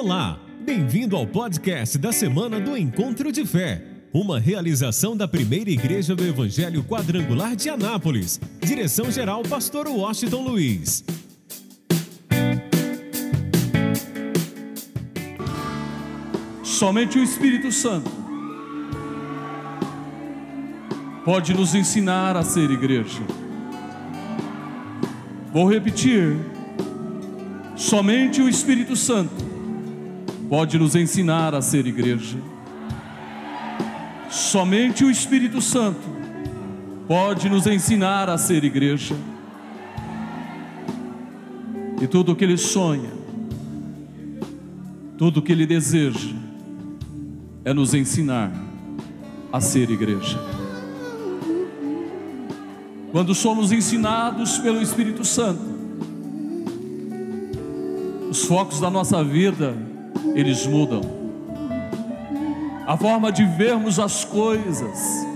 Olá, bem-vindo ao podcast da semana do Encontro de Fé, uma realização da primeira igreja do Evangelho Quadrangular de Anápolis. Direção-geral, Pastor Washington Luiz. Somente o Espírito Santo pode nos ensinar a ser igreja. Vou repetir. Somente o Espírito Santo pode nos ensinar a ser igreja. Somente o Espírito Santo pode nos ensinar a ser igreja. E tudo o que ele sonha, tudo o que ele deseja, é nos ensinar a ser igreja. Quando somos ensinados pelo Espírito Santo, os focos da nossa vida eles mudam. A forma de vermos as coisas,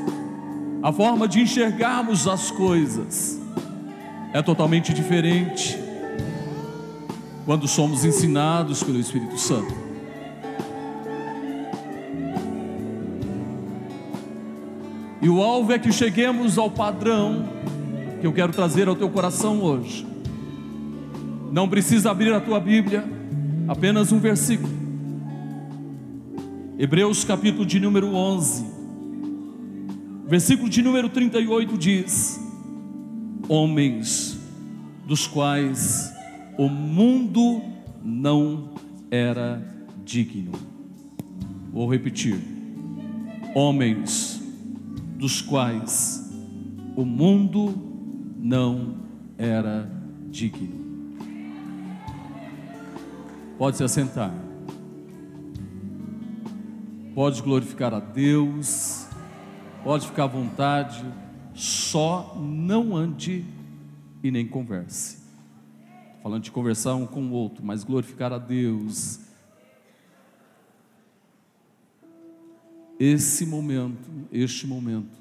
a forma de enxergarmos as coisas é totalmente diferente quando somos ensinados pelo Espírito Santo. E o alvo é que cheguemos ao padrão que eu quero trazer ao teu coração hoje. Não precisa abrir a tua Bíblia, apenas um versículo. Hebreus capítulo de número 11, versículo de número 38 diz: Homens dos quais o mundo não era digno. Vou repetir: Homens dos quais o mundo não era digno. Pode se assentar. Pode glorificar a Deus, pode ficar à vontade, só não ande e nem converse. Falando de conversar um com o outro, mas glorificar a Deus. Esse momento, este momento,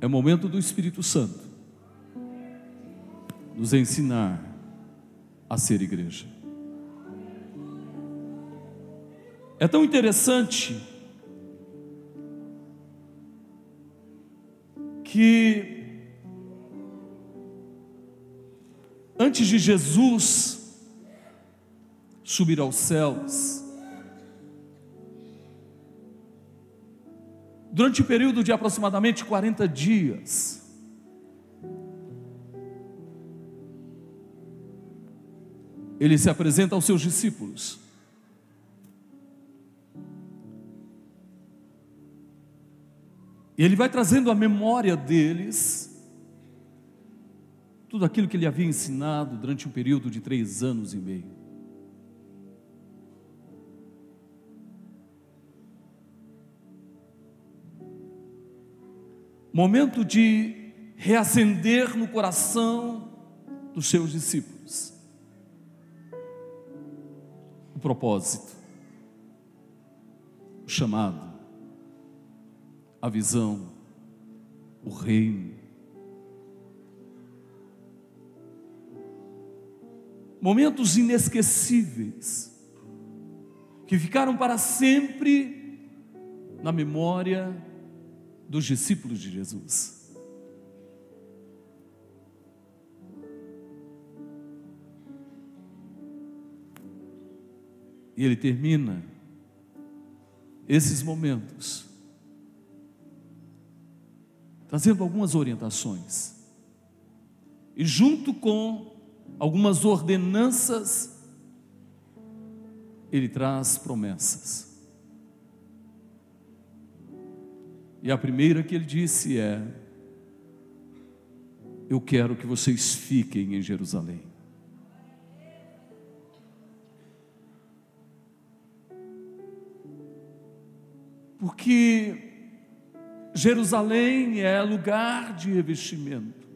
é o momento do Espírito Santo nos ensinar a ser igreja. É tão interessante que antes de Jesus subir aos céus, durante o um período de aproximadamente 40 dias, ele se apresenta aos seus discípulos. E ele vai trazendo a memória deles tudo aquilo que ele havia ensinado durante um período de três anos e meio. Momento de reacender no coração dos seus discípulos o propósito, o chamado a visão, o reino. Momentos inesquecíveis, que ficaram para sempre na memória dos discípulos de Jesus. E ele termina esses momentos trazendo algumas orientações. E junto com algumas ordenanças, ele traz promessas. E a primeira que ele disse é: Eu quero que vocês fiquem em Jerusalém. Porque Jerusalém é lugar de revestimento.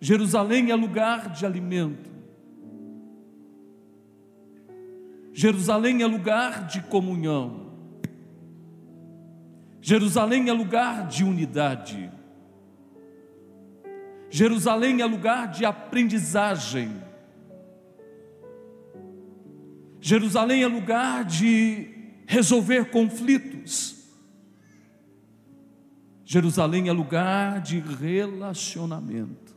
Jerusalém é lugar de alimento. Jerusalém é lugar de comunhão. Jerusalém é lugar de unidade. Jerusalém é lugar de aprendizagem. Jerusalém é lugar de resolver conflitos. Jerusalém é lugar de relacionamento.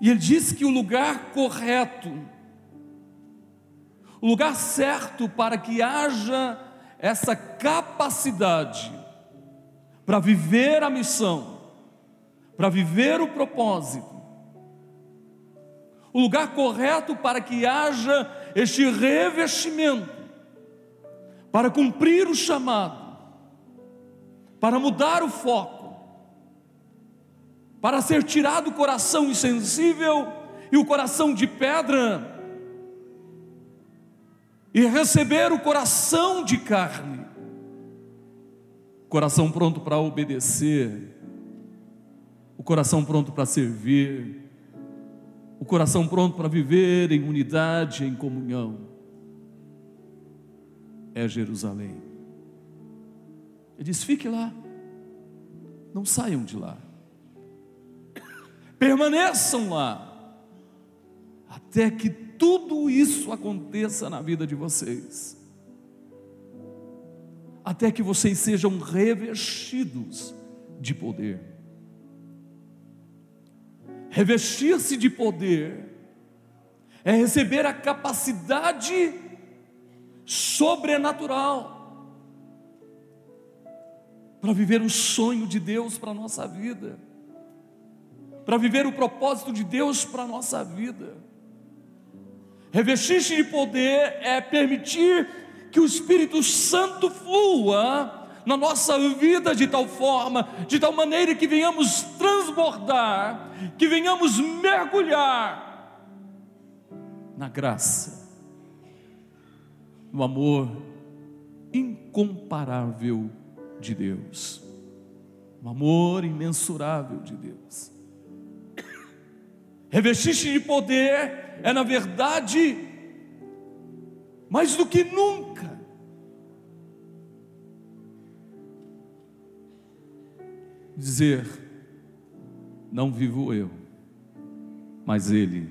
E ele diz que o lugar correto, o lugar certo para que haja essa capacidade para viver a missão, para viver o propósito, o lugar correto para que haja este revestimento, para cumprir o chamado, para mudar o foco, para ser tirado o coração insensível e o coração de pedra, e receber o coração de carne, coração pronto para obedecer, o coração pronto para servir, o coração pronto para viver em unidade, em comunhão, é Jerusalém. Ele diz: fique lá, não saiam de lá, permaneçam lá, até que tudo isso aconteça na vida de vocês, até que vocês sejam revestidos de poder. Revestir-se de poder é receber a capacidade sobrenatural para viver o sonho de Deus para a nossa vida, para viver o propósito de Deus para a nossa vida. Revestir-se de poder é permitir que o Espírito Santo flua na nossa vida de tal forma, de tal maneira que venhamos transbordar, que venhamos mergulhar na graça, no amor incomparável de Deus, no amor imensurável de Deus. Revestir-se de poder é, na verdade, mais do que nunca, dizer: não vivo eu, mas Ele,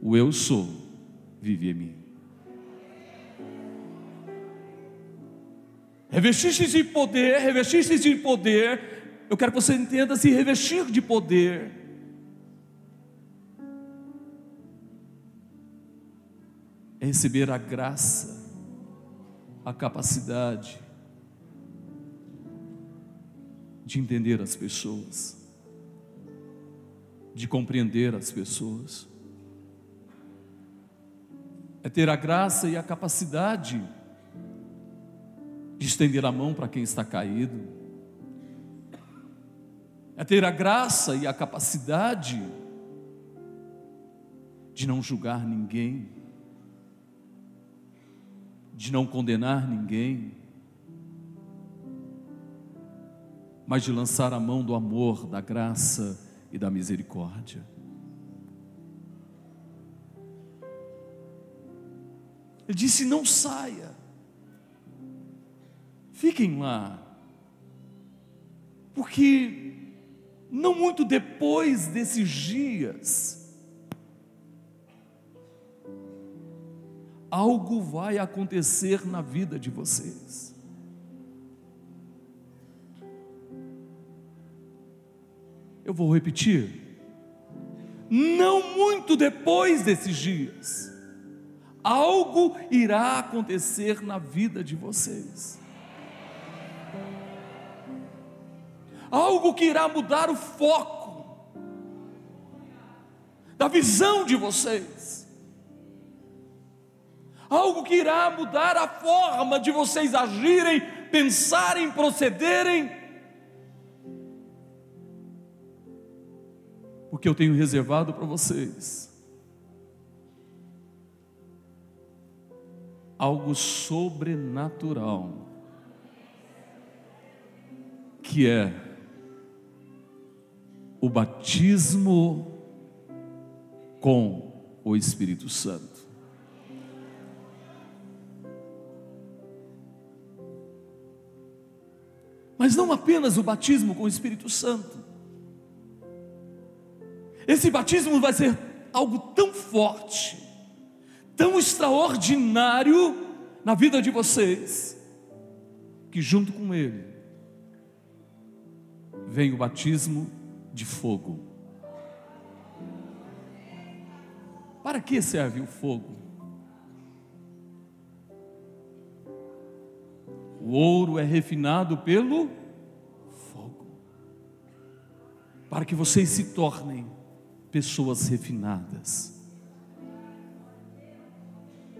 o eu sou, vive em mim. Revestir-se de poder, revestir-se de poder, eu quero que você entenda se revestir de poder. É receber a graça, a capacidade, de entender as pessoas, de compreender as pessoas, é ter a graça e a capacidade de estender a mão para quem está caído, é ter a graça e a capacidade de não julgar ninguém, de não condenar ninguém, mas de lançar a mão do amor, da graça e da misericórdia. Ele disse: Não saia, fiquem lá, porque não muito depois desses dias, algo vai acontecer na vida de vocês. Eu vou repetir. Não muito depois desses dias, algo irá acontecer na vida de vocês. Algo que irá mudar o foco da visão de vocês. Algo que irá mudar a forma de vocês agirem, pensarem, procederem porque eu tenho reservado para vocês algo sobrenatural, que é o batismo com o Espírito Santo. Mas não apenas o batismo com o Espírito Santo. Esse batismo vai ser algo tão forte, tão extraordinário na vida de vocês, que junto com ele vem o batismo de fogo. Para que serve o fogo? O ouro é refinado pelo fogo, para que vocês se tornem pessoas refinadas.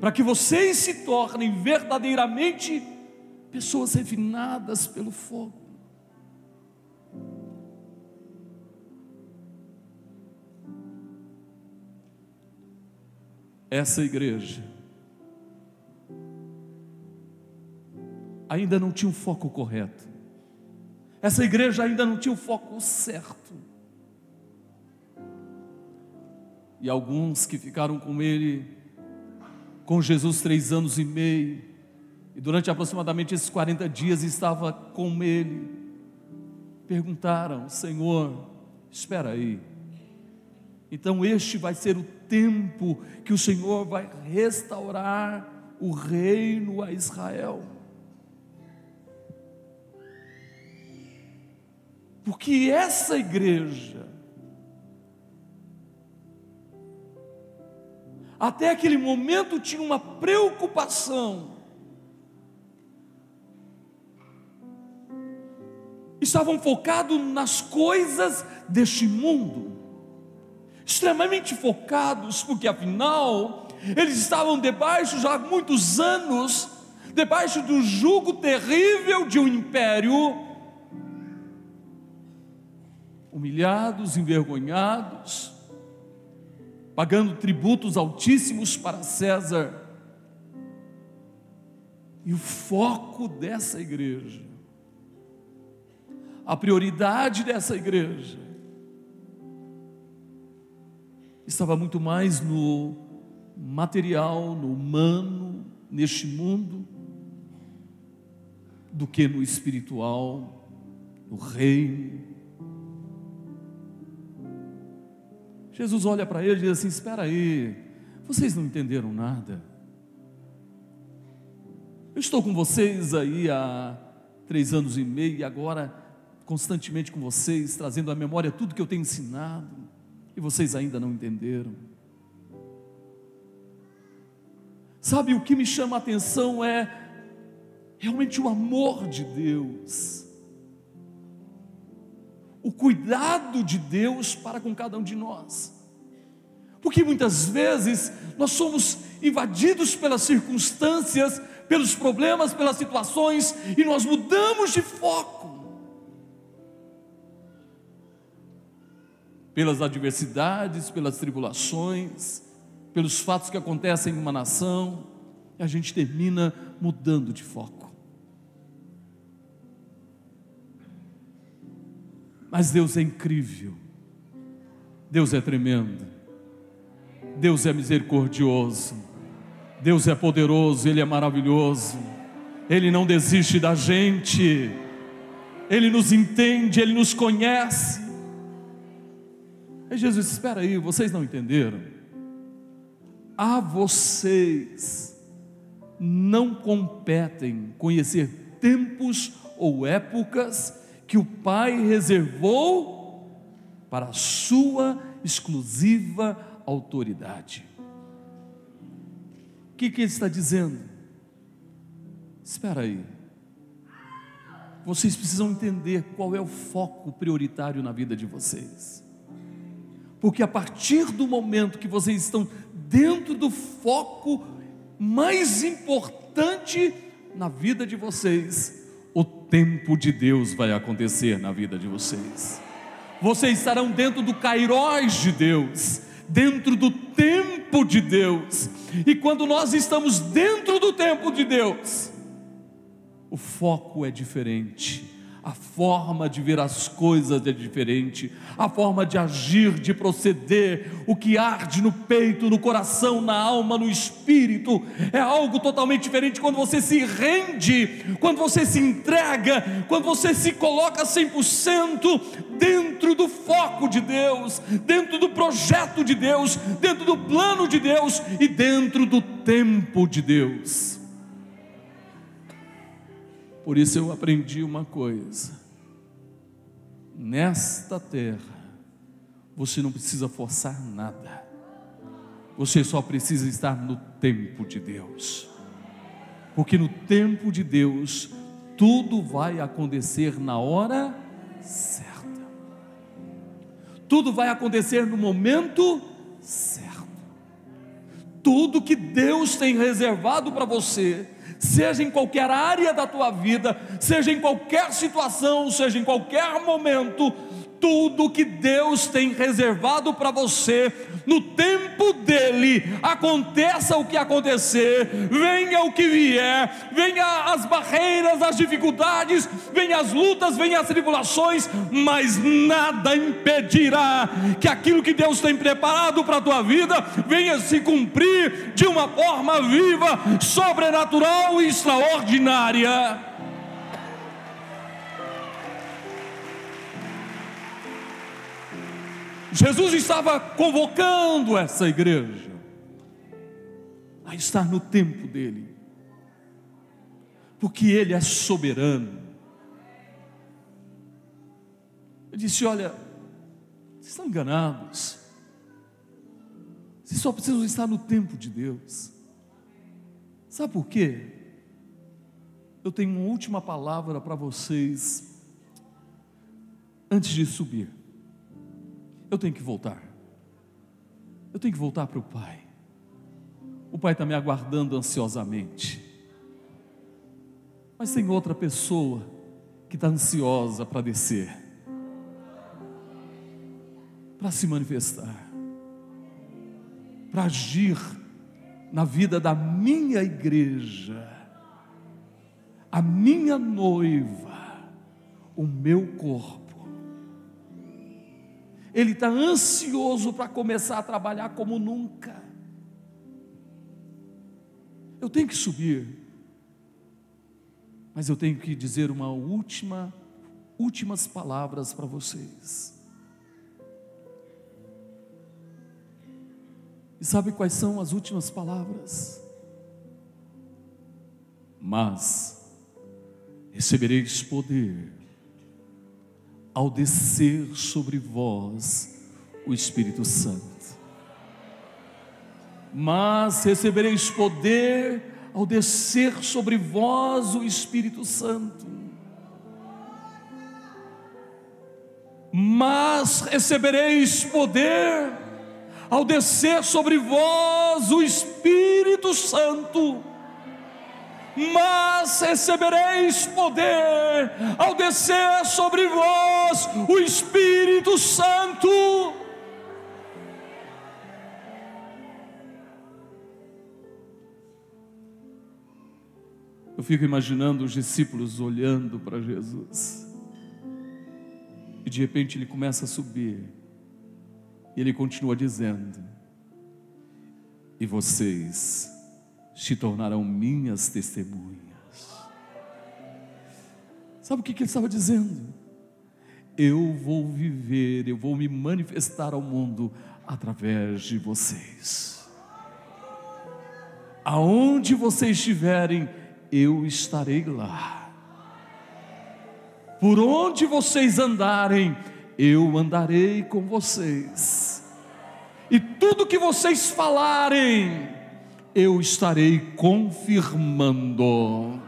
Para que vocês se tornem verdadeiramente pessoas refinadas pelo fogo. Essa igreja ainda não tinha o foco correto. Essa igreja ainda não tinha o foco certo. E alguns que ficaram com ele, com Jesus três anos e meio, e durante aproximadamente esses 40 dias estava com ele, perguntaram: Senhor, espera aí. Então este vai ser o tempo que o Senhor vai restaurar o reino a Israel. Porque essa igreja, até aquele momento tinha uma preocupação. Estavam focados nas coisas deste mundo, extremamente focados, porque afinal, eles estavam debaixo já há muitos anos, debaixo do jugo terrível de um império humilhados, envergonhados, pagando tributos altíssimos para César. E o foco dessa igreja, a prioridade dessa igreja, estava muito mais no material, no humano, neste mundo, do que no espiritual, no reino, Jesus olha para ele e diz assim: Espera aí, vocês não entenderam nada. Eu estou com vocês aí há três anos e meio e agora constantemente com vocês, trazendo à memória tudo que eu tenho ensinado e vocês ainda não entenderam. Sabe, o que me chama a atenção é realmente o amor de Deus o cuidado de Deus para com cada um de nós. Porque muitas vezes nós somos invadidos pelas circunstâncias, pelos problemas, pelas situações e nós mudamos de foco. Pelas adversidades, pelas tribulações, pelos fatos que acontecem em uma nação, e a gente termina mudando de foco. Mas Deus é incrível, Deus é tremendo, Deus é misericordioso, Deus é poderoso, Ele é maravilhoso, Ele não desiste da gente, Ele nos entende, Ele nos conhece. Aí Jesus, espera aí, vocês não entenderam? A vocês não competem conhecer tempos ou épocas que o Pai reservou para a sua exclusiva autoridade. O que, que ele está dizendo? Espera aí. Vocês precisam entender qual é o foco prioritário na vida de vocês. Porque a partir do momento que vocês estão dentro do foco mais importante na vida de vocês, tempo de Deus vai acontecer na vida de vocês. Vocês estarão dentro do Cairóis de Deus, dentro do tempo de Deus. E quando nós estamos dentro do tempo de Deus, o foco é diferente, a forma de ver as coisas é diferente, a forma de agir, de proceder, o que arde no peito, no coração, na alma, no espírito, é algo totalmente diferente quando você se rende, quando você se entrega, quando você se coloca 100% dentro do foco de Deus, dentro do projeto de Deus, dentro do plano de Deus e dentro do tempo de Deus. Por isso eu aprendi uma coisa: nesta terra, você não precisa forçar nada, você só precisa estar no tempo de Deus, porque no tempo de Deus, tudo vai acontecer na hora certa, tudo vai acontecer no momento certo, tudo que Deus tem reservado para você seja em qualquer área da tua vida, seja em qualquer situação, seja em qualquer momento, tudo que Deus tem reservado para você, no tempo dele, aconteça o que acontecer, venha o que vier, venha as barreiras, as dificuldades, venha as lutas, venha as tribulações, mas nada impedirá que aquilo que Deus tem preparado para a tua vida venha se cumprir de uma forma viva, sobrenatural e extraordinária. Jesus estava convocando essa igreja a estar no tempo dele, porque ele é soberano. Ele disse: Olha, vocês estão enganados, vocês só precisam estar no tempo de Deus. Sabe por quê? Eu tenho uma última palavra para vocês antes de subir. Eu tenho que voltar. Eu tenho que voltar para o Pai. O Pai está me aguardando ansiosamente. Mas tem outra pessoa que está ansiosa para descer, para se manifestar, para agir na vida da minha igreja, a minha noiva, o meu corpo ele está ansioso para começar a trabalhar como nunca. Eu tenho que subir, mas eu tenho que dizer uma última, últimas palavras para vocês. E sabe quais são as últimas palavras? Mas recebereis poder ao descer sobre vós o Espírito Santo. Mas recebereis poder ao descer sobre vós o Espírito Santo. Mas recebereis poder ao descer sobre vós o Espírito Santo mas recebereis poder ao descer sobre vós o Espírito Santo. Eu fico imaginando os discípulos olhando para Jesus. E de repente ele começa a subir. E ele continua dizendo: E vocês se tornarão minhas testemunhas. Sabe o que, ele estava dizendo? Eu vou viver, eu vou me manifestar ao mundo através de vocês. Aonde vocês estiverem, eu estarei lá. Por onde vocês andarem, eu andarei com vocês. E tudo que vocês falarem, eu estarei confirmando.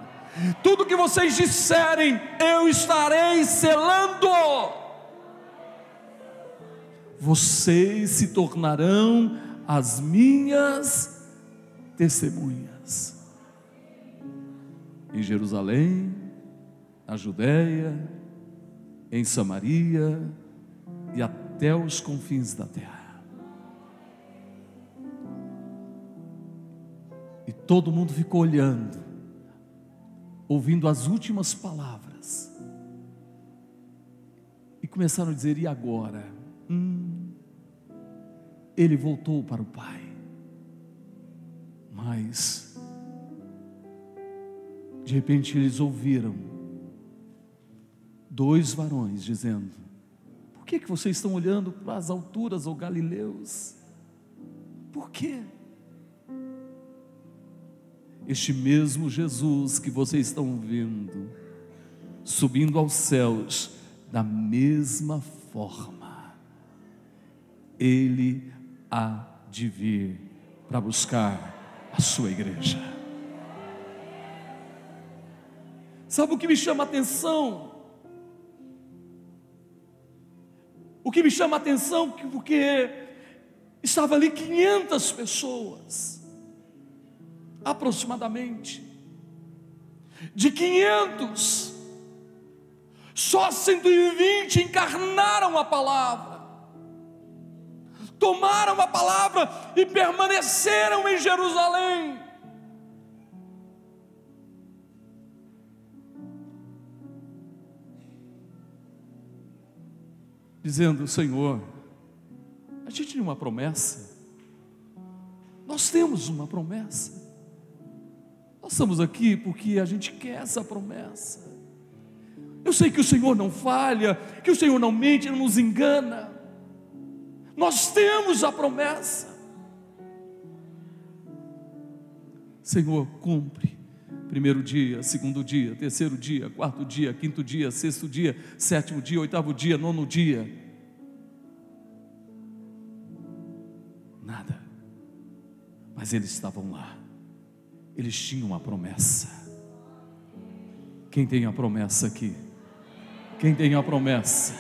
Tudo que vocês disserem, eu estarei selando. Vocês se tornarão as minhas testemunhas. Em Jerusalém, na Judéia, em Samaria e até os confins da terra. E todo mundo ficou olhando, ouvindo as últimas palavras. E começaram a dizer: e agora? Hum, ele voltou para o Pai. Mas, de repente, eles ouviram dois varões dizendo: Por que, que vocês estão olhando para as alturas, ou Galileus? Por quê? Este mesmo Jesus que vocês estão vendo, subindo aos céus, da mesma forma, Ele há de vir para buscar a sua igreja. Sabe o que me chama a atenção? O que me chama a atenção porque estava ali 500 pessoas, aproximadamente. De 500, só 120 encarnaram a palavra, tomaram a palavra e permaneceram em Jerusalém. Dizendo, Senhor, a gente tem uma promessa, nós temos uma promessa, nós estamos aqui porque a gente quer essa promessa. Eu sei que o Senhor não falha, que o Senhor não mente, não nos engana. Nós temos a promessa. Senhor, cumpre. Primeiro dia, segundo dia, terceiro dia, quarto dia, quinto dia, sexto dia, sétimo dia, oitavo dia, nono dia. Nada. Mas eles estavam lá. Eles tinham a promessa. Quem tem a promessa aqui? Quem tem a promessa?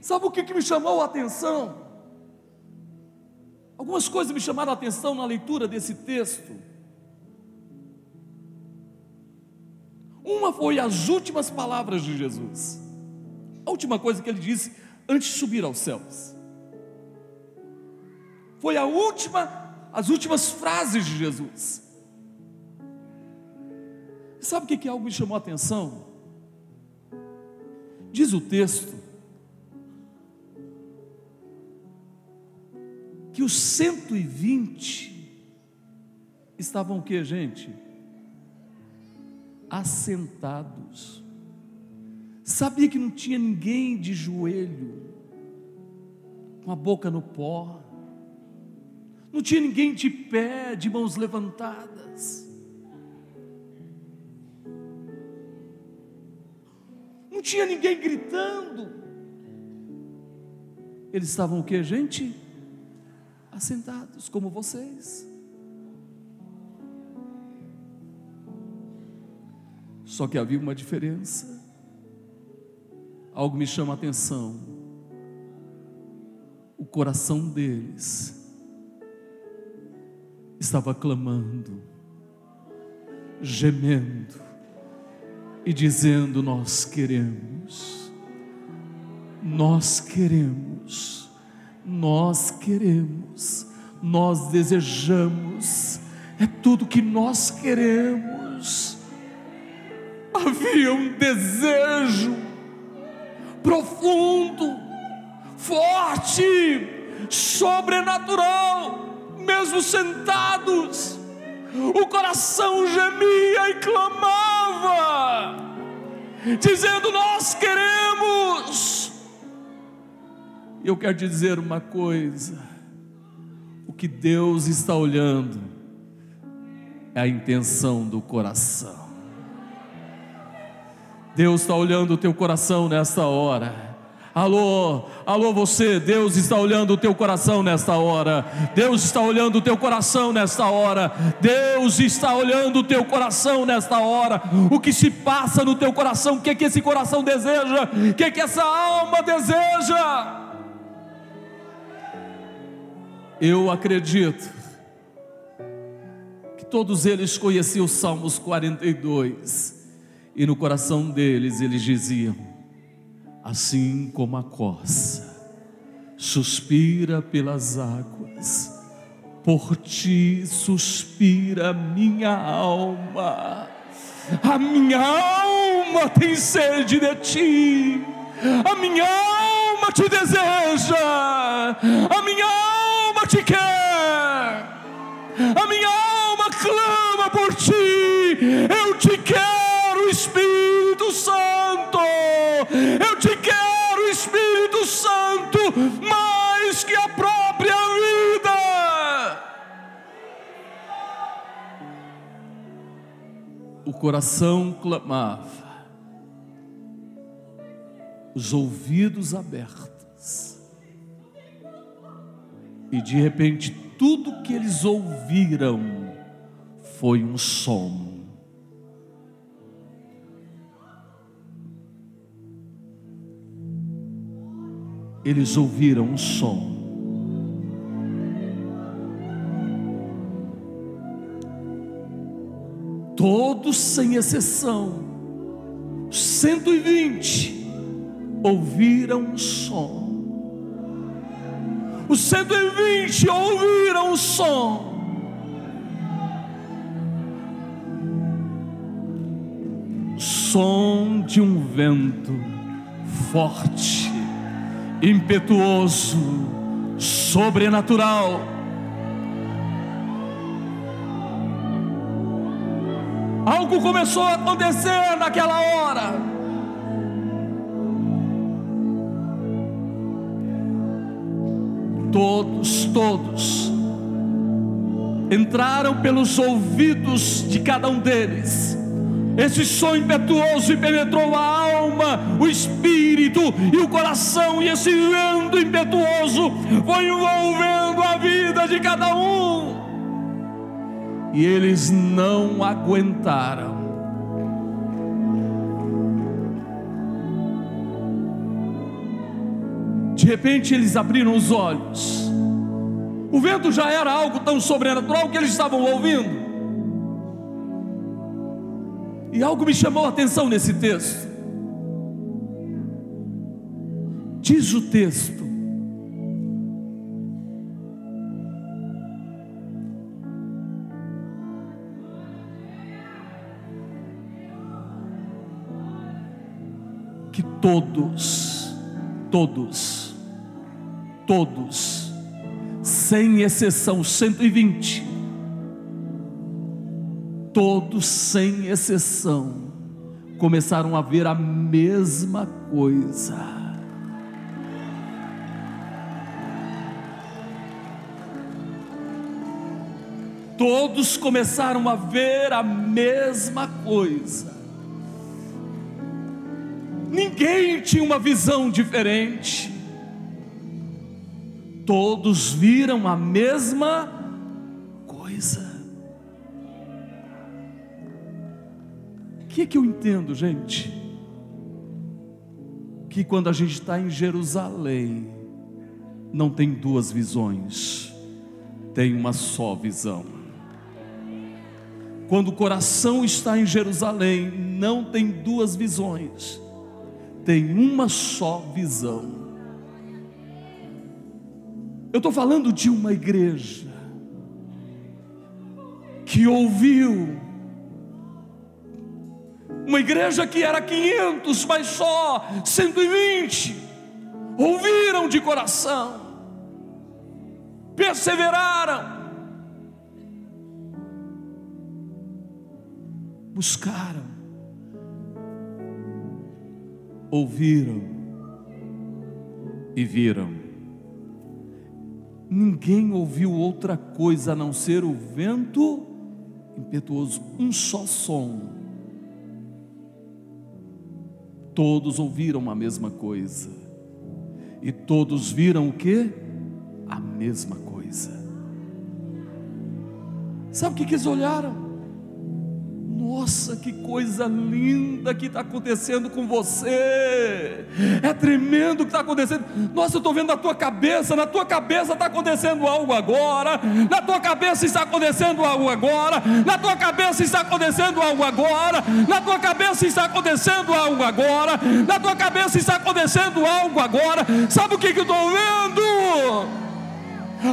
Sabe o que, que me chamou a atenção? Algumas coisas me chamaram a atenção na leitura desse texto. Uma foi as últimas palavras de Jesus. A última coisa que ele disse antes de subir aos céus. Foi a última, as últimas frases de Jesus. Sabe o que, que algo me chamou a atenção? Diz o texto que os 120 estavam o que, gente? Assentados. Sabia que não tinha ninguém de joelho, com a boca no pó. Não tinha ninguém de pé, de mãos levantadas. não tinha ninguém gritando. Eles estavam o que, gente? Assentados, como vocês. Só que havia uma diferença. Algo me chama a atenção. O coração deles estava clamando, gemendo, e dizendo: Nós queremos, nós queremos, nós queremos, nós desejamos, é tudo que nós queremos. Havia um desejo profundo, forte, sobrenatural, mesmo sentados, o coração gemia e clamava, dizendo: Nós queremos. Eu quero te dizer uma coisa: o que Deus está olhando é a intenção do coração. Deus está olhando o teu coração nesta hora. Alô, alô você, Deus está olhando o teu coração nesta hora. Deus está olhando o teu coração nesta hora. Deus está olhando o teu coração nesta hora. O que se passa no teu coração? O que é que esse coração deseja? O que é que essa alma deseja? Eu acredito que todos eles conheciam os Salmos 42 e no coração deles eles diziam: assim como a corça suspira pelas águas, por ti suspira minha alma, a minha alma tem sede de ti, a minha alma te deseja, a minha alma te quer, a minha alma clama por ti, eu te quero, Espírito Santo, coração clamava, os ouvidos abertos, e de repente tudo que eles ouviram foi um som. Eles ouviram um som. Todos sem exceção, 120 ouviram um som. Os 120 ouviram o som. Som de um vento forte, impetuoso, sobrenatural. Algo começou a acontecer naquela hora. todos, todos, entraram pelos ouvidos de cada um deles. Esse som impetuoso penetrou a alma, o espírito e o coração, e esse vento impetuoso foi envolvendo a vida de cada um. E eles não aguentaram. De repente eles abriram os olhos. O vento já era algo tão sobrenatural que eles estavam ouvindo. E algo me chamou a atenção nesse texto. Diz o texto. Todos, todos, todos, sem exceção, 120, todos sem exceção, começaram a ver a mesma coisa. Todos começaram a ver a mesma coisa. Ninguém tinha uma visão diferente todos viram a mesma coisa. O que, é que eu entendo, gente? Que quando a gente está em Jerusalém, não tem duas visões, tem uma só visão. Quando o coração está em Jerusalém, não tem duas visões, tem uma só visão. Eu estou falando de uma igreja que ouviu, uma igreja que era 500, mas só 120 ouviram de coração, perseveraram, buscaram, ouviram e viram ninguém ouviu outra coisa a não ser o vento impetuoso, um só som. Todos ouviram a mesma coisa, e todos viram o que? A mesma coisa. Sabe o que, que eles olharam? Nossa, que coisa linda que está acontecendo com você. É tremendo o que está acontecendo. Nossa, eu estou vendo na tua cabeça, na tua cabeça está acontecendo algo agora. Na tua cabeça está acontecendo algo agora. Na tua cabeça está acontecendo algo agora. Na tua cabeça está acontecendo algo agora. Na tua cabeça está acontecendo algo agora. Sabe o que, que eu estou vendo?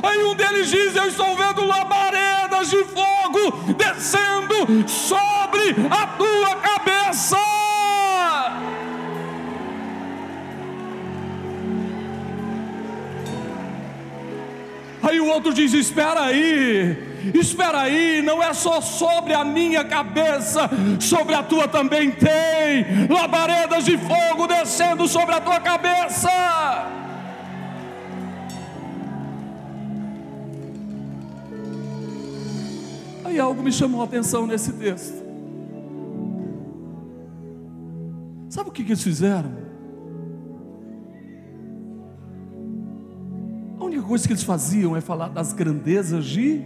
Aí um deles diz: Eu estou vendo labaredas de fogo descendo sobre a tua cabeça. Aí o outro diz: Espera aí, espera aí, não é só sobre a minha cabeça, sobre a tua também tem labaredas de fogo descendo sobre a tua cabeça. Aí algo me chamou a atenção nesse texto. Sabe o que, que eles fizeram? única coisa que eles faziam é falar das grandezas de,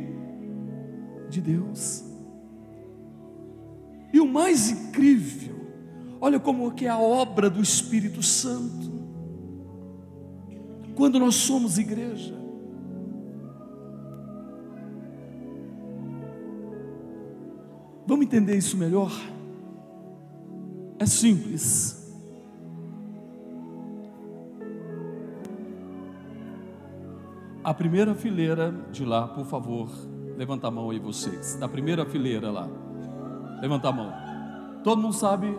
de Deus. E o mais incrível, olha como que é a obra do Espírito Santo. Quando nós somos igreja, Vamos entender isso melhor? É simples. A primeira fileira de lá, por favor, levanta a mão aí vocês. Da primeira fileira lá. Levanta a mão. Todo mundo sabe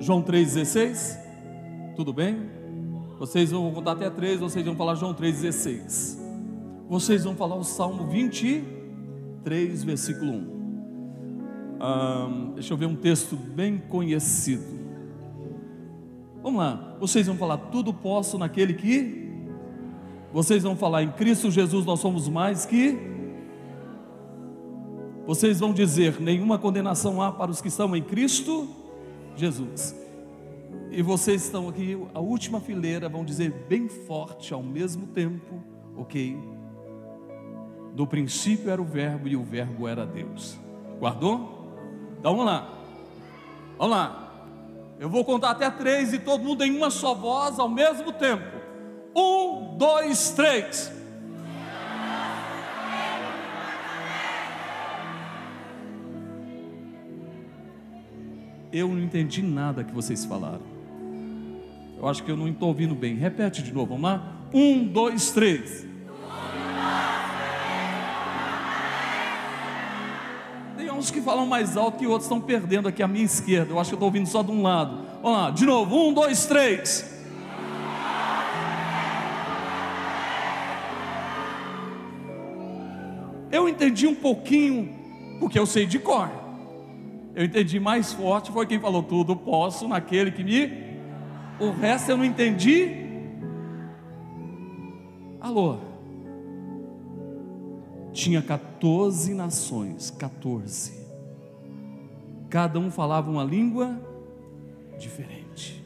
João 3,16? Tudo bem? Vocês vão contar até 3, vocês vão falar João 3,16. Vocês vão falar o Salmo 23, versículo 1. Deixa eu ver um texto bem conhecido. Vamos lá, vocês vão falar: tudo posso naquele que vocês vão falar em Cristo Jesus nós somos mais que. Vocês vão dizer: nenhuma condenação há para os que estão em Cristo Jesus. E vocês estão aqui, a última fileira, vão dizer bem forte ao mesmo tempo, ok? Do princípio era o Verbo e o Verbo era Deus. Guardou? Então vamos lá. Vamos lá. Eu vou contar até três e todo mundo em uma só voz ao mesmo tempo. Um, dois, três. Eu não entendi nada que vocês falaram. Eu acho que eu não estou ouvindo bem. Repete de novo, vamos lá? Um, dois, três. Uns que falam mais alto que outros estão perdendo aqui à minha esquerda. Eu acho que eu estou ouvindo só de um lado. Vamos lá, de novo. Um, dois, três. Eu entendi um pouquinho, porque eu sei de cor. Eu entendi mais forte, foi quem falou tudo, posso naquele que me. O resto eu não entendi. Alô? Tinha 14 nações, 14. Cada um falava uma língua diferente.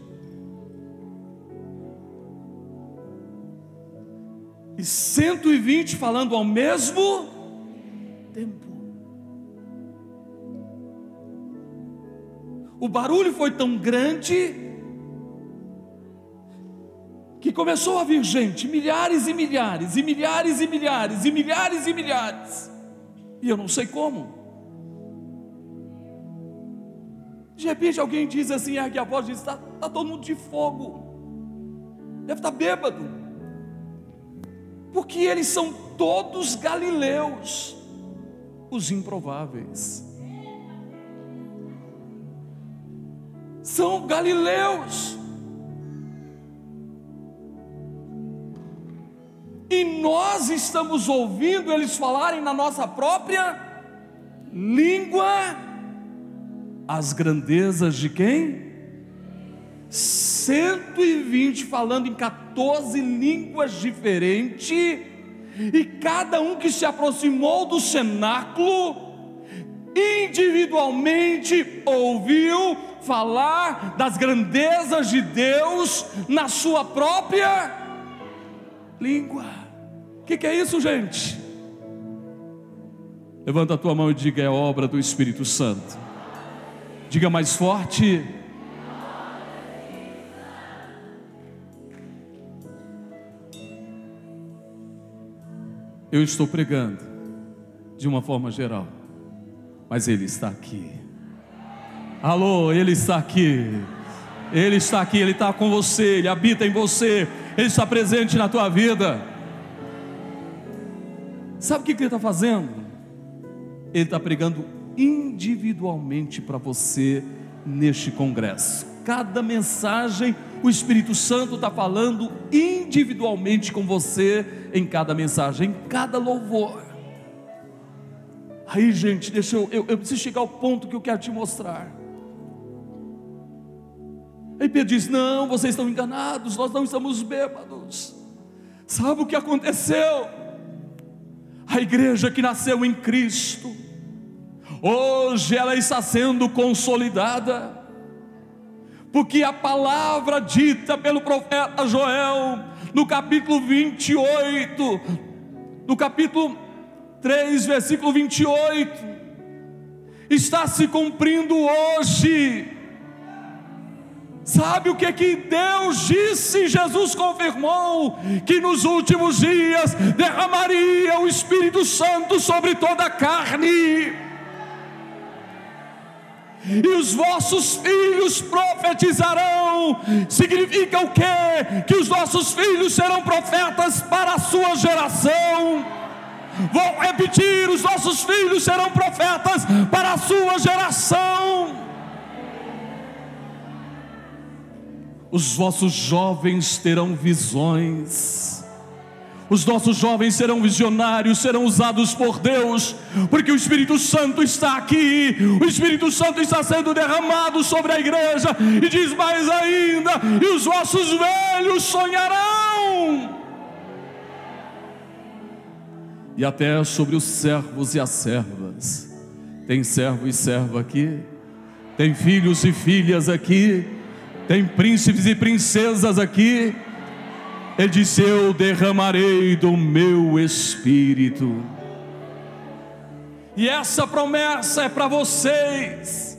E 120 falando ao mesmo tempo. O barulho foi tão grande que começou a vir gente, milhares e milhares, e milhares e milhares, e milhares e milhares, e eu não sei como. De repente alguém diz assim, ergue a voz diz: está tá todo mundo de fogo, deve estar tá bêbado, porque eles são todos galileus os improváveis. São galileus. E nós estamos ouvindo eles falarem na nossa própria língua as grandezas de quem? 120 falando em 14 línguas diferentes e cada um que se aproximou do cenáculo, individualmente ouviu falar das grandezas de Deus na sua própria língua. Que, que é isso, gente? Levanta a tua mão e diga: é obra do Espírito Santo. Diga mais forte. Eu estou pregando de uma forma geral, mas Ele está aqui. Alô, Ele está aqui. Ele está aqui, Ele está com você, Ele habita em você, Ele está presente na tua vida. Sabe o que Ele está fazendo? Ele está pregando individualmente para você neste congresso. Cada mensagem o Espírito Santo está falando individualmente com você em cada mensagem, em cada louvor. Aí, gente, deixa eu, eu, eu preciso chegar ao ponto que eu quero te mostrar. Aí Pedro diz: Não, vocês estão enganados, nós não estamos bêbados. Sabe o que aconteceu? A igreja que nasceu em Cristo, hoje ela está sendo consolidada, porque a palavra dita pelo profeta Joel, no capítulo 28, no capítulo 3, versículo 28, está se cumprindo hoje. Sabe o que que Deus disse? Jesus confirmou que nos últimos dias derramaria o Espírito Santo sobre toda a carne. E os vossos filhos profetizarão. Significa o quê? Que os nossos filhos serão profetas para a sua geração. Vou repetir: os nossos filhos serão profetas para a sua geração. Os vossos jovens terão visões. Os nossos jovens serão visionários, serão usados por Deus, porque o Espírito Santo está aqui, o Espírito Santo está sendo derramado sobre a igreja, e diz mais ainda: e os vossos velhos sonharão, e até sobre os servos e as servas. Tem servo e serva aqui, tem filhos e filhas aqui tem príncipes e princesas aqui. Ele disse: Eu derramarei do meu espírito. E essa promessa é para vocês.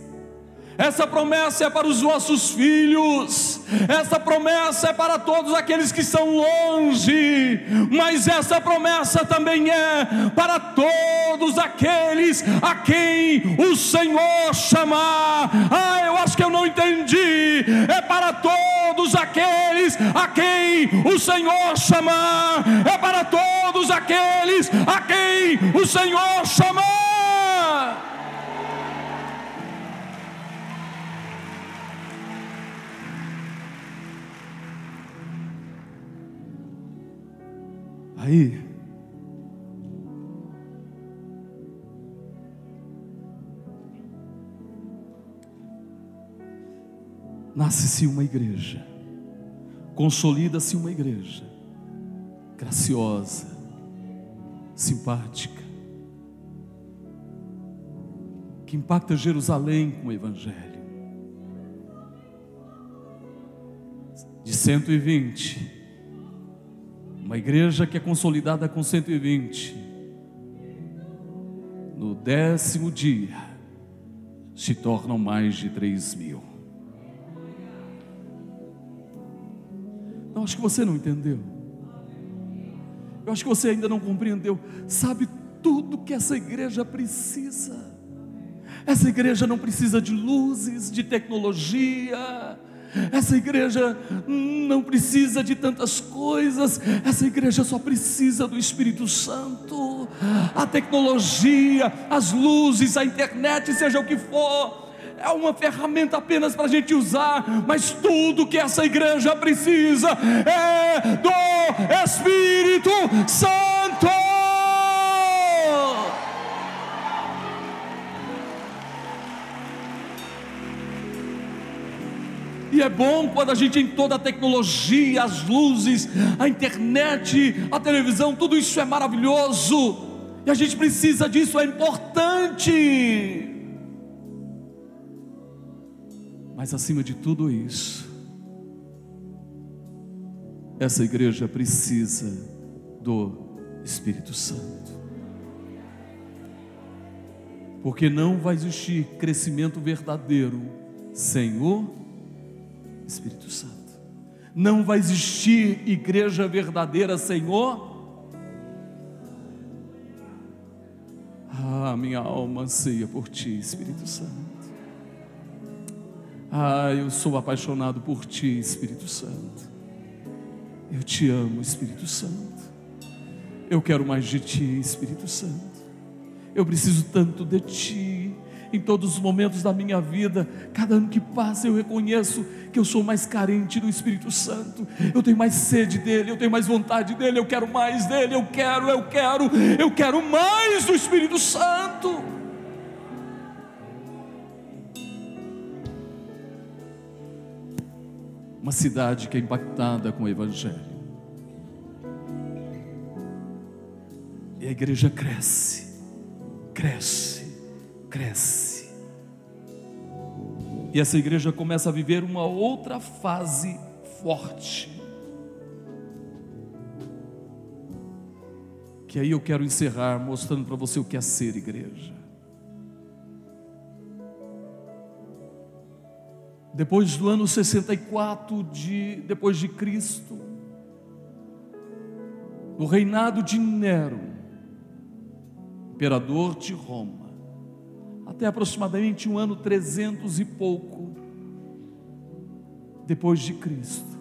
Essa promessa é para os vossos filhos, essa promessa é para todos aqueles que estão longe, mas essa promessa também é para todos aqueles a quem o Senhor chamar. Ah, eu acho que eu não entendi. É para todos aqueles a quem o Senhor chamar, é para todos aqueles a quem o Senhor chamar. Aí, nasce-se uma igreja, consolida-se uma igreja graciosa, simpática, que impacta Jerusalém com o Evangelho. De 120 uma igreja que é consolidada com 120. No décimo dia, se tornam mais de 3 mil. Não, acho que você não entendeu. Eu acho que você ainda não compreendeu. Sabe tudo que essa igreja precisa. Essa igreja não precisa de luzes, de tecnologia, essa igreja não precisa de tantas coisas, essa igreja só precisa do Espírito Santo. A tecnologia, as luzes, a internet, seja o que for, é uma ferramenta apenas para a gente usar, mas tudo que essa igreja precisa é do Espírito Santo. Bom quando a gente tem toda a tecnologia, as luzes, a internet, a televisão, tudo isso é maravilhoso. E a gente precisa disso, é importante. Mas acima de tudo isso, essa igreja precisa do Espírito Santo. Porque não vai existir crescimento verdadeiro sem o Espírito Santo. Não vai existir igreja verdadeira, Senhor. Ah, minha alma anseia por Ti, Espírito Santo. Ah, eu sou apaixonado por Ti, Espírito Santo. Eu te amo, Espírito Santo. Eu quero mais de Ti, Espírito Santo. Eu preciso tanto de Ti. Em todos os momentos da minha vida. Cada ano que passa eu reconheço que eu sou mais carente do Espírito Santo. Eu tenho mais sede dele, eu tenho mais vontade dele, eu quero mais dele, eu quero, eu quero, eu quero mais do Espírito Santo. Uma cidade que é impactada com o Evangelho. E a igreja cresce, cresce, cresce. E essa igreja começa a viver uma outra fase forte. Que aí eu quero encerrar mostrando para você o que é ser igreja. Depois do ano 64 de depois de Cristo, no reinado de Nero, imperador de Roma, até aproximadamente um ano trezentos e pouco depois de Cristo.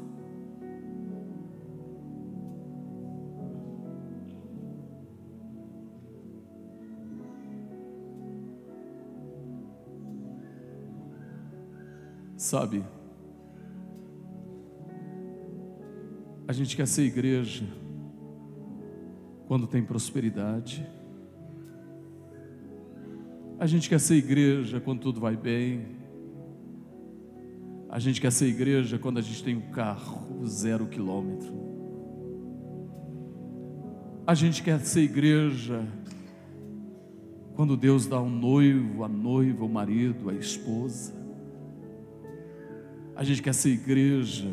Sabe, a gente quer ser igreja quando tem prosperidade. A gente quer ser igreja quando tudo vai bem. A gente quer ser igreja quando a gente tem um carro zero quilômetro. A gente quer ser igreja quando Deus dá um noivo, a noiva, o marido, a esposa. A gente quer ser igreja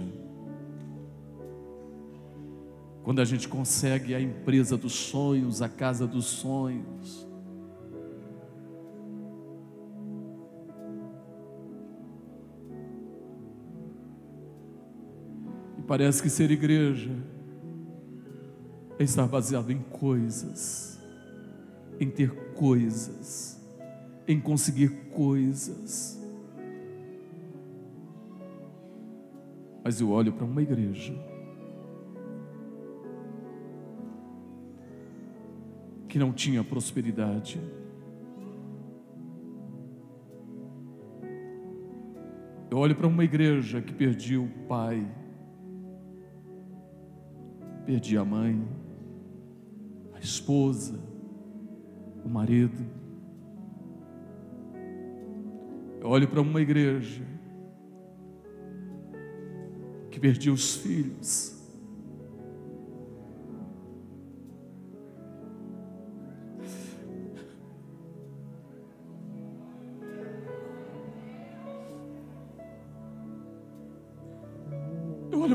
quando a gente consegue a empresa dos sonhos, a casa dos sonhos. Parece que ser igreja é estar baseado em coisas, em ter coisas, em conseguir coisas. Mas eu olho para uma igreja que não tinha prosperidade. Eu olho para uma igreja que perdia o pai, perdi a mãe, a esposa, o marido. Eu olho para uma igreja que perdi os filhos.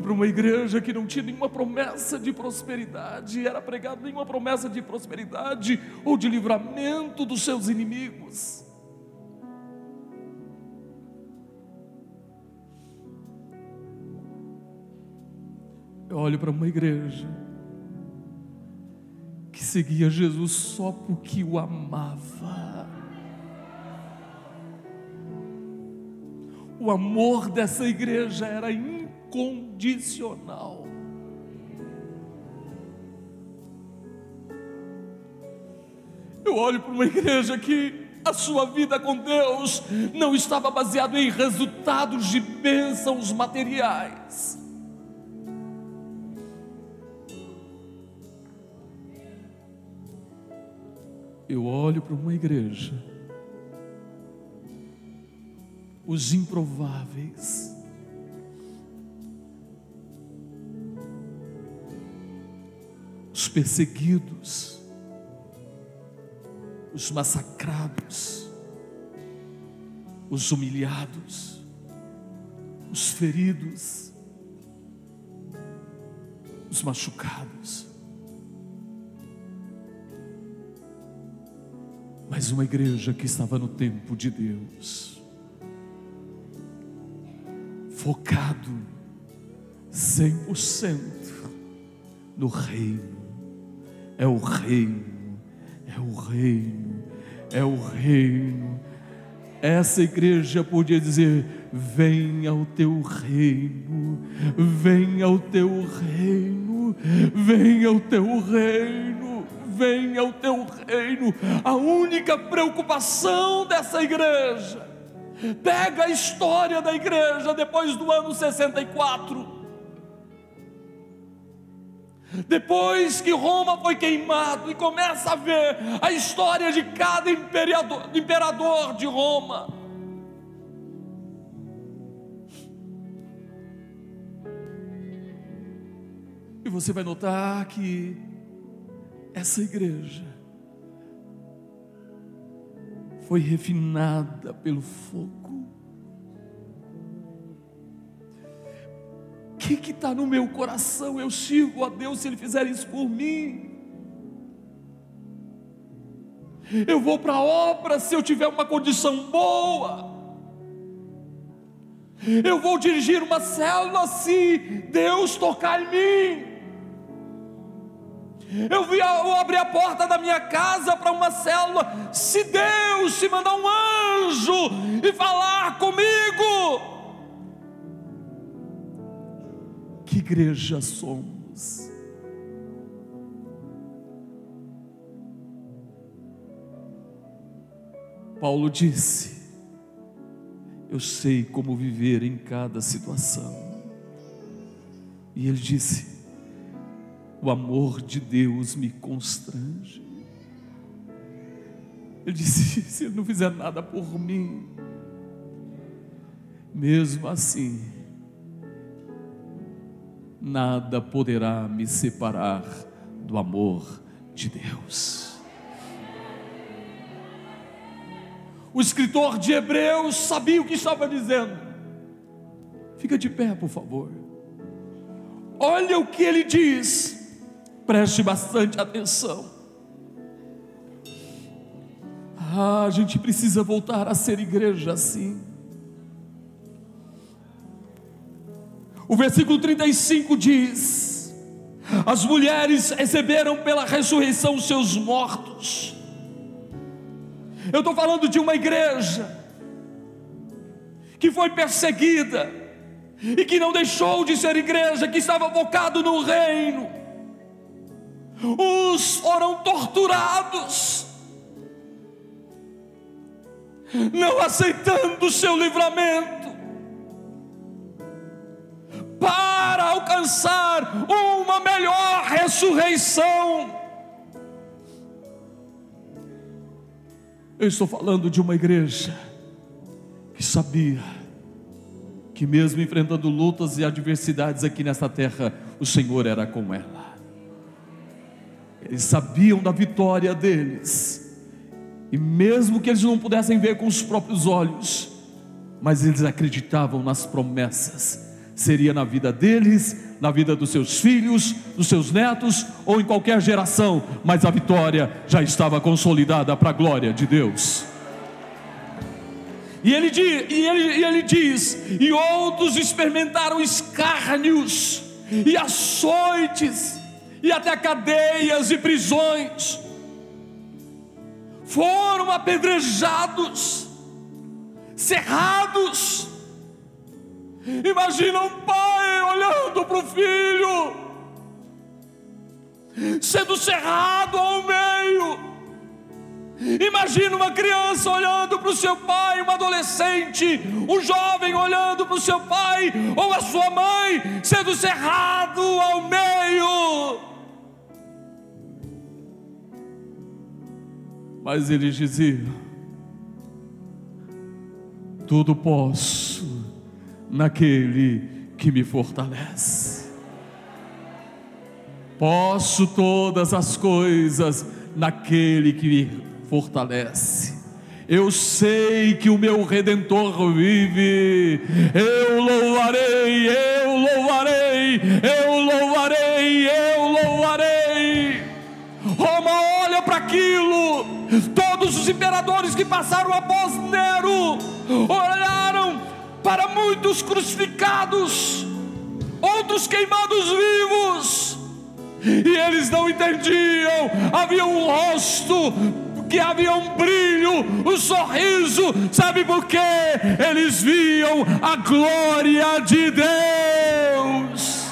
Para uma igreja que não tinha nenhuma promessa de prosperidade, era pregado nenhuma promessa de prosperidade ou de livramento dos seus inimigos. Eu olho para uma igreja que seguia Jesus só porque o amava. O amor dessa igreja era incondicional. Eu olho para uma igreja que a sua vida com Deus não estava baseada em resultados de bênçãos materiais. Eu olho para uma igreja, os improváveis, perseguidos, os massacrados, os humilhados, os feridos, os machucados. Mas uma igreja que estava no tempo de Deus, focado 100% no reino é o reino, é o reino, é o reino. Essa igreja podia dizer: venha o teu reino, venha o teu reino, venha o teu reino, venha o teu reino. A única preocupação dessa igreja. Pega a história da igreja depois do ano 64. Depois que Roma foi queimado e começa a ver a história de cada imperador, imperador de Roma. E você vai notar que essa igreja foi refinada pelo fogo. Que está no meu coração? Eu sirvo a Deus se Ele fizer isso por mim. Eu vou para a obra se eu tiver uma condição boa. Eu vou dirigir uma célula se Deus tocar em mim. Eu, vi, eu abri a porta da minha casa para uma célula. Se Deus se mandar um anjo e falar comigo, que igreja somos? Paulo disse: Eu sei como viver em cada situação. E ele disse: o amor de Deus me constrange. Ele disse: se ele não fizer nada por mim, mesmo assim, nada poderá me separar do amor de Deus. O escritor de Hebreus sabia o que estava dizendo. Fica de pé, por favor. Olha o que ele diz Preste bastante atenção. Ah, a gente precisa voltar a ser igreja assim. O versículo 35 diz: As mulheres receberam pela ressurreição seus mortos. Eu estou falando de uma igreja que foi perseguida e que não deixou de ser igreja, que estava focado no reino uns foram torturados, não aceitando o seu livramento, para alcançar uma melhor ressurreição. Eu estou falando de uma igreja que sabia que, mesmo enfrentando lutas e adversidades aqui nesta terra, o Senhor era com ela. Eles sabiam da vitória deles. E mesmo que eles não pudessem ver com os próprios olhos, mas eles acreditavam nas promessas. Seria na vida deles, na vida dos seus filhos, dos seus netos ou em qualquer geração, mas a vitória já estava consolidada para a glória de Deus. E ele, e, ele, e ele diz: e outros experimentaram escárnios e açoites e até cadeias e prisões, foram apedrejados, cerrados. Imagina um pai olhando para o filho, sendo cerrado ao meio. Imagina uma criança olhando para o seu pai, um adolescente, um jovem olhando para o seu pai ou a sua mãe, sendo cerrado ao meio. Mas ele dizia: Tudo posso naquele que me fortalece. Posso todas as coisas naquele que me fortalece. Eu sei que o meu redentor vive. Eu louvarei, eu louvarei, eu louvarei, eu louvarei. Roma olha para aquilo Todos os imperadores que passaram após Nero olharam para muitos crucificados, outros queimados vivos, e eles não entendiam, havia um rosto que havia um brilho, um sorriso, sabe por quê? Eles viam a glória de Deus.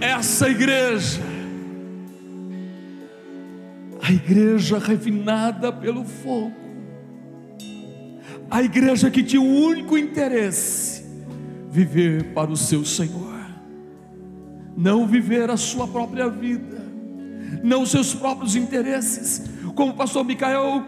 Essa igreja a igreja refinada pelo fogo, a igreja que tinha o único interesse, viver para o seu Senhor, não viver a sua própria vida, não os seus próprios interesses, como o pastor Micael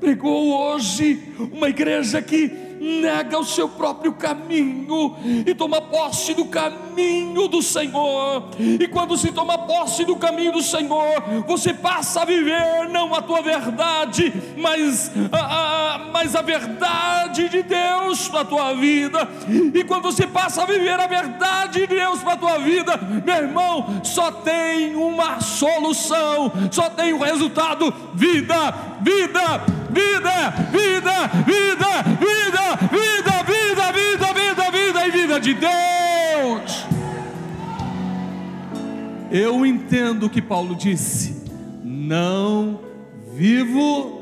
pregou hoje, uma igreja que nega o seu próprio caminho e toma posse do caminho do Senhor. E quando se toma posse do caminho do Senhor, você passa a viver não a tua verdade, mas a, a, mas a verdade de Deus para a tua vida. E quando você passa a viver a verdade de Deus para a tua vida, meu irmão, só tem uma solução, só tem o um resultado: vida, vida, vida, vida, vida, vida, vida, vida, vida, vida, vida e vida de Deus. Eu entendo o que Paulo disse: não vivo.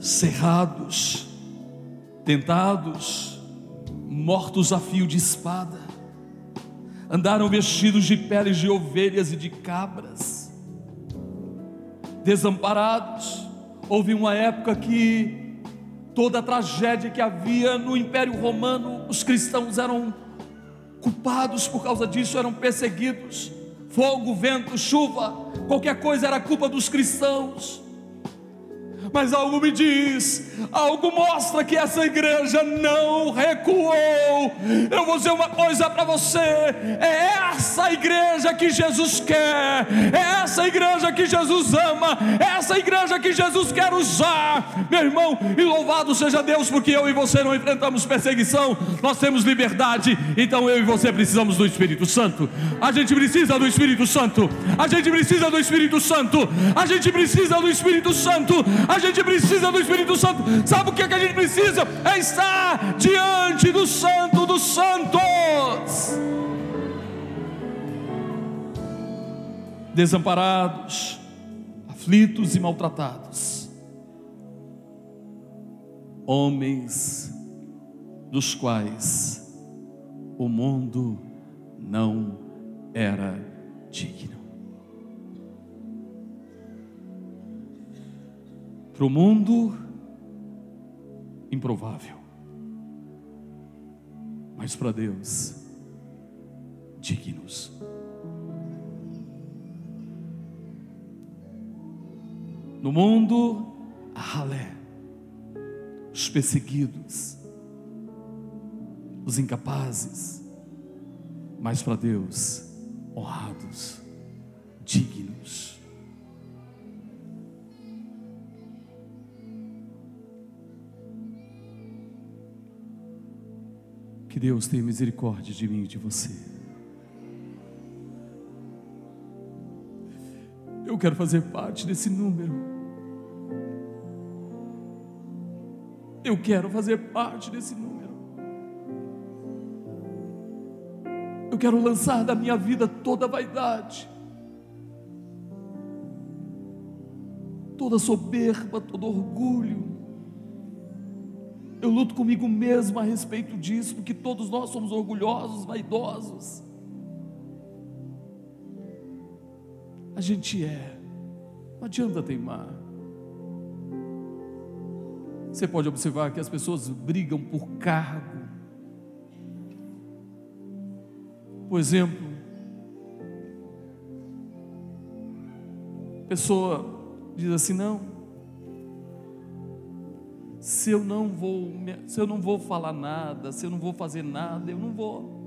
Cerrados, tentados, mortos a fio de espada, andaram vestidos de peles de ovelhas e de cabras, desamparados. Houve uma época que toda a tragédia que havia no Império Romano, os cristãos eram culpados por causa disso, eram perseguidos. Fogo, vento, chuva, qualquer coisa era culpa dos cristãos mas algo me diz, algo mostra que essa igreja não recuou. Eu vou dizer uma coisa para você: é essa igreja que Jesus quer, é essa igreja que Jesus ama, é essa igreja que Jesus quer usar, meu irmão. E louvado seja Deus, porque eu e você não enfrentamos perseguição, nós temos liberdade. Então eu e você precisamos do Espírito Santo. A gente precisa do Espírito Santo. A gente precisa do Espírito Santo. A gente precisa do Espírito Santo. A gente precisa do Espírito Santo. Sabe o que, é que a gente precisa? É estar diante do Santo dos Santos. Desamparados, aflitos e maltratados. Homens dos quais o mundo não era digno. para o mundo improvável, mas para Deus dignos. No mundo, a ralé, os perseguidos, os incapazes, mas para Deus, honrados, dignos. Que Deus tenha misericórdia de mim e de você. Eu quero fazer parte desse número. Eu quero fazer parte desse número. Eu quero lançar da minha vida toda vaidade, toda soberba, todo orgulho eu luto comigo mesmo a respeito disso, porque todos nós somos orgulhosos, vaidosos. A gente é, não adianta teimar. Você pode observar que as pessoas brigam por cargo. Por exemplo, pessoa diz assim: não, se eu não vou, se eu não vou falar nada, se eu não vou fazer nada, eu não vou.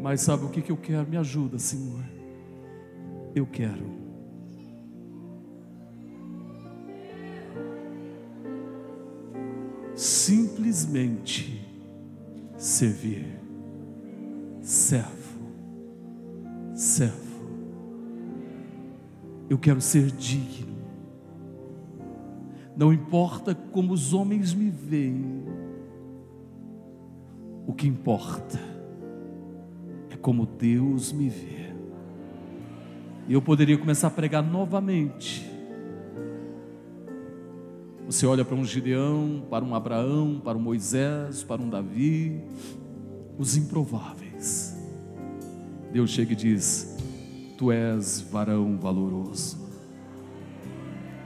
Mas sabe o que, que eu quero? Me ajuda, Senhor. Eu quero. Simplesmente servir. Servo eu quero ser digno. Não importa como os homens me veem, o que importa é como Deus me vê. E eu poderia começar a pregar novamente. Você olha para um Gideão, para um Abraão, para um Moisés, para um Davi, os improváveis. Deus chega e diz: Tu és varão valoroso.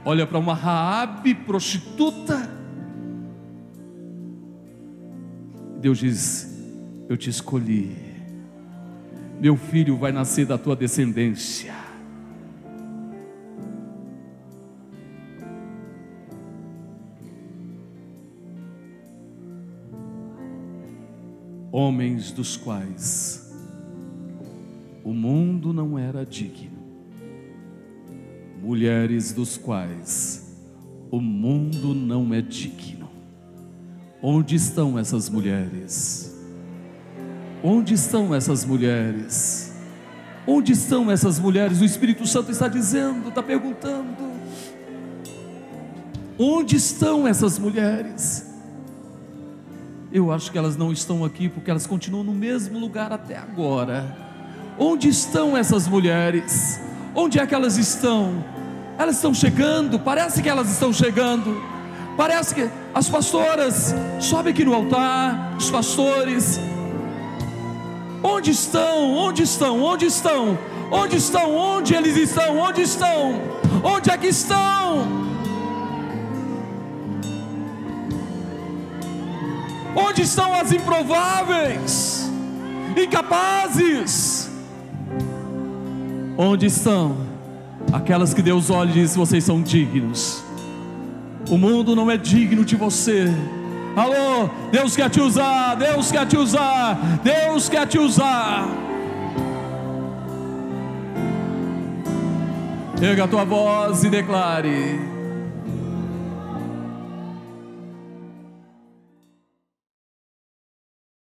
Olha para uma Raabe prostituta. Deus diz: Eu te escolhi. Meu filho vai nascer da tua descendência. Homens dos quais o mundo não era digno, mulheres dos quais o mundo não é digno. Onde estão essas mulheres? Onde estão essas mulheres? Onde estão essas mulheres? O Espírito Santo está dizendo, está perguntando. Onde estão essas mulheres? Eu acho que elas não estão aqui porque elas continuam no mesmo lugar até agora. Onde estão essas mulheres? Onde é que elas estão? Elas estão chegando, parece que elas estão chegando. Parece que as pastoras sobem aqui no altar, os pastores. Onde estão? Onde estão? Onde estão? Onde estão? Onde eles estão? Onde estão? Onde é que estão? Onde estão as improváveis? Incapazes? Onde estão aquelas que Deus olha e diz: vocês são dignos? O mundo não é digno de você. Alô, Deus quer te usar, Deus quer te usar, Deus quer te usar. Erga a tua voz e declare.